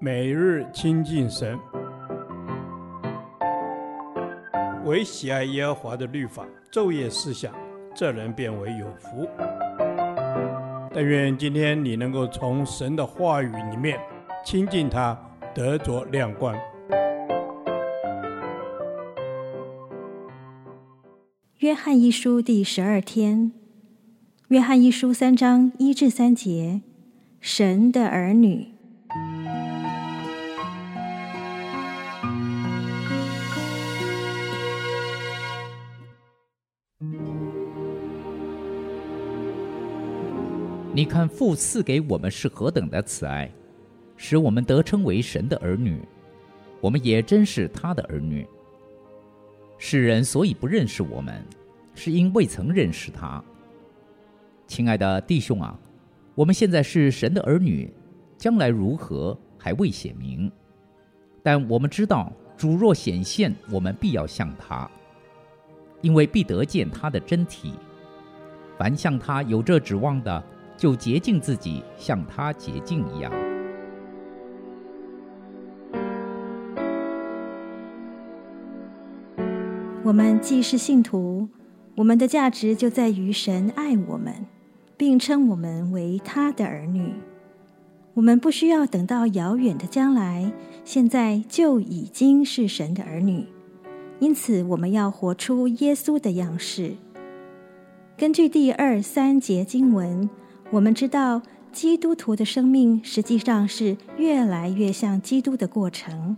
每日亲近神，唯喜爱耶和华的律法，昼夜思想，这人便为有福。但愿今天你能够从神的话语里面亲近他，得着亮光。约翰一书第十二天，约翰一书三章一至三节，神的儿女。你看父赐给我们是何等的慈爱，使我们得称为神的儿女。我们也真是他的儿女。世人所以不认识我们，是因未曾认识他。亲爱的弟兄啊，我们现在是神的儿女，将来如何还未显明。但我们知道，主若显现，我们必要像他，因为必得见他的真体。凡像他有这指望的，就洁净自己，像他洁净一样。我们既是信徒，我们的价值就在于神爱我们，并称我们为他的儿女。我们不需要等到遥远的将来，现在就已经是神的儿女。因此，我们要活出耶稣的样式。根据第二三节经文。我们知道，基督徒的生命实际上是越来越像基督的过程。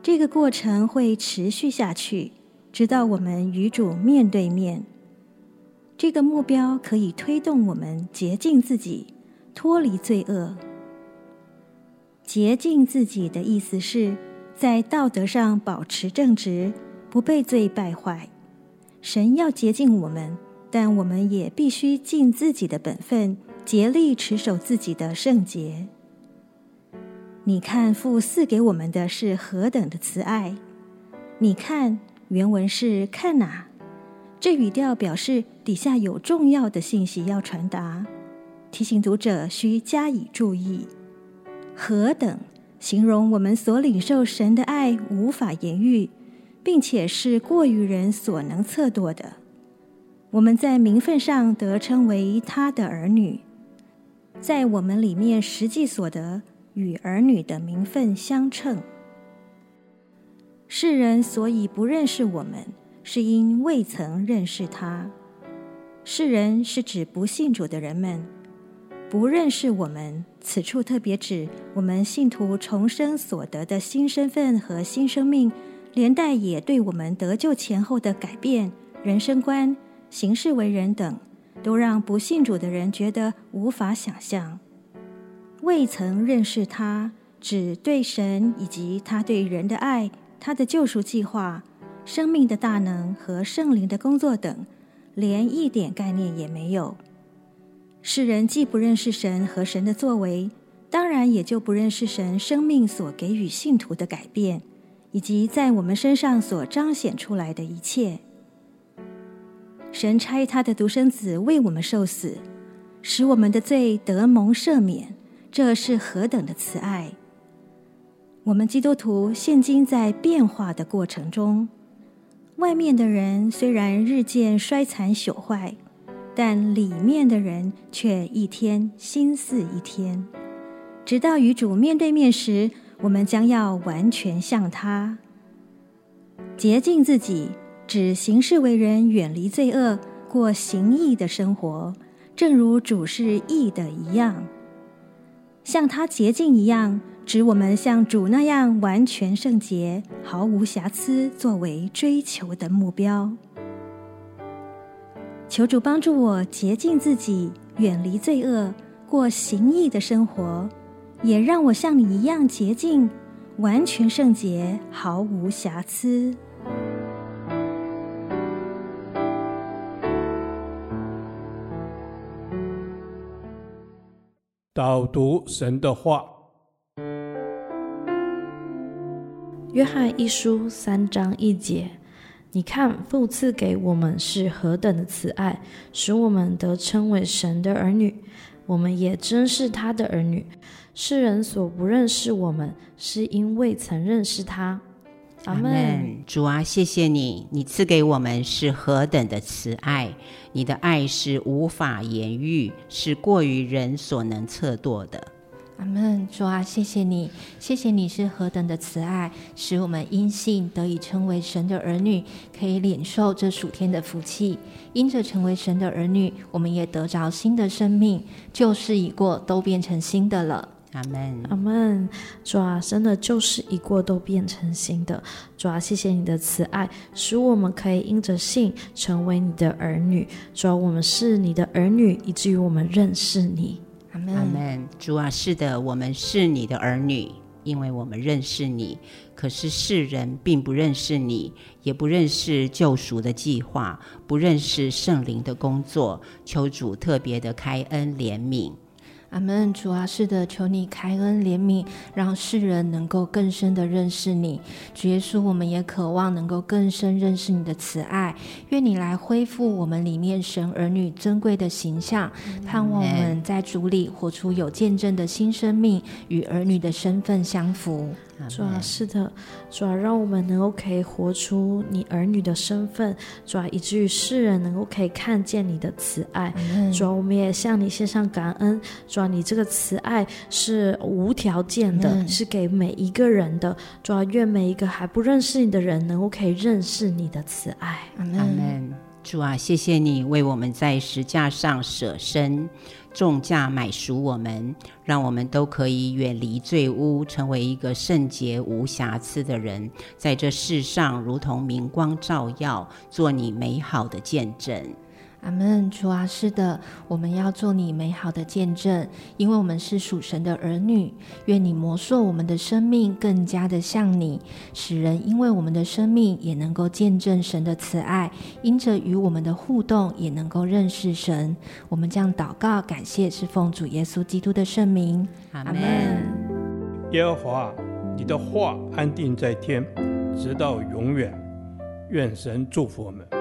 这个过程会持续下去，直到我们与主面对面。这个目标可以推动我们洁净自己，脱离罪恶。洁净自己的意思是在道德上保持正直，不被罪败坏。神要洁净我们。但我们也必须尽自己的本分，竭力持守自己的圣洁。你看父赐给我们的是何等的慈爱！你看原文是看哪，这语调表示底下有重要的信息要传达，提醒读者需加以注意。何等形容我们所领受神的爱无法言喻，并且是过于人所能测度的。我们在名分上得称为他的儿女，在我们里面实际所得与儿女的名分相称。世人所以不认识我们，是因未曾认识他。世人是指不信主的人们，不认识我们。此处特别指我们信徒重生所得的新身份和新生命，连带也对我们得救前后的改变、人生观。行事为人等，都让不信主的人觉得无法想象。未曾认识他，指对神以及他对人的爱、他的救赎计划、生命的大能和圣灵的工作等，连一点概念也没有。世人既不认识神和神的作为，当然也就不认识神生命所给予信徒的改变，以及在我们身上所彰显出来的一切。神差他的独生子为我们受死，使我们的罪得蒙赦免，这是何等的慈爱！我们基督徒现今在变化的过程中，外面的人虽然日渐衰残朽坏，但里面的人却一天新似一天。直到与主面对面时，我们将要完全像他，洁净自己。指行事为人，远离罪恶，过行义的生活，正如主是义的一样，像他洁净一样，指我们像主那样完全圣洁，毫无瑕疵，作为追求的目标。求主帮助我洁净自己，远离罪恶，过行义的生活，也让我像你一样洁净，完全圣洁，毫无瑕疵。导读神的话，约翰一书三章一节，你看父赐给我们是何等的慈爱，使我们得称为神的儿女。我们也真是他的儿女。世人所不认识我们，是因未曾认识他。阿门。主啊，谢谢你，你赐给我们是何等的慈爱，你的爱是无法言喻，是过于人所能测度的。阿门。主啊，谢谢你，谢谢你是何等的慈爱，使我们因信得以称为神的儿女，可以领受这属天的福气。因着成为神的儿女，我们也得着新的生命，旧事已过，都变成新的了。阿门，阿门。主啊，真的旧事一过，都变成新的。主啊，谢谢你的慈爱，使我们可以因着信成为你的儿女。主啊，我们是你的儿女，以至于我们认识你。阿门，阿门。主啊，是的，我们是你的儿女，因为我们认识你。可是世人并不认识你，也不认识救赎的计划，不认识圣灵的工作。求主特别的开恩怜悯。阿门，主啊，是的，求你开恩怜悯，让世人能够更深的认识你。主耶稣，我们也渴望能够更深认识你的慈爱。愿你来恢复我们里面神儿女尊贵的形象，盼望我们在主里活出有见证的新生命，与儿女的身份相符。主啊，是的，主啊，让我们能够可以活出你儿女的身份，主啊，以至于世人能够可以看见你的慈爱。主啊，我们也向你献上感恩。主啊，你这个慈爱是无条件的，是给每一个人的。主啊，愿每一个还不认识你的人，能够可以认识你的慈爱。阿门。主啊，谢谢你为我们在石架上舍身。重价买赎我们，让我们都可以远离罪污，成为一个圣洁无瑕疵的人，在这世上如同明光照耀，做你美好的见证。阿门，主啊，是的，我们要做你美好的见证，因为我们是属神的儿女。愿你磨塑我们的生命，更加的像你，使人因为我们的生命也能够见证神的慈爱，因着与我们的互动也能够认识神。我们将祷告感谢，是奉主耶稣基督的圣名。阿门。耶和华，你的话安定在天，直到永远。愿神祝福我们。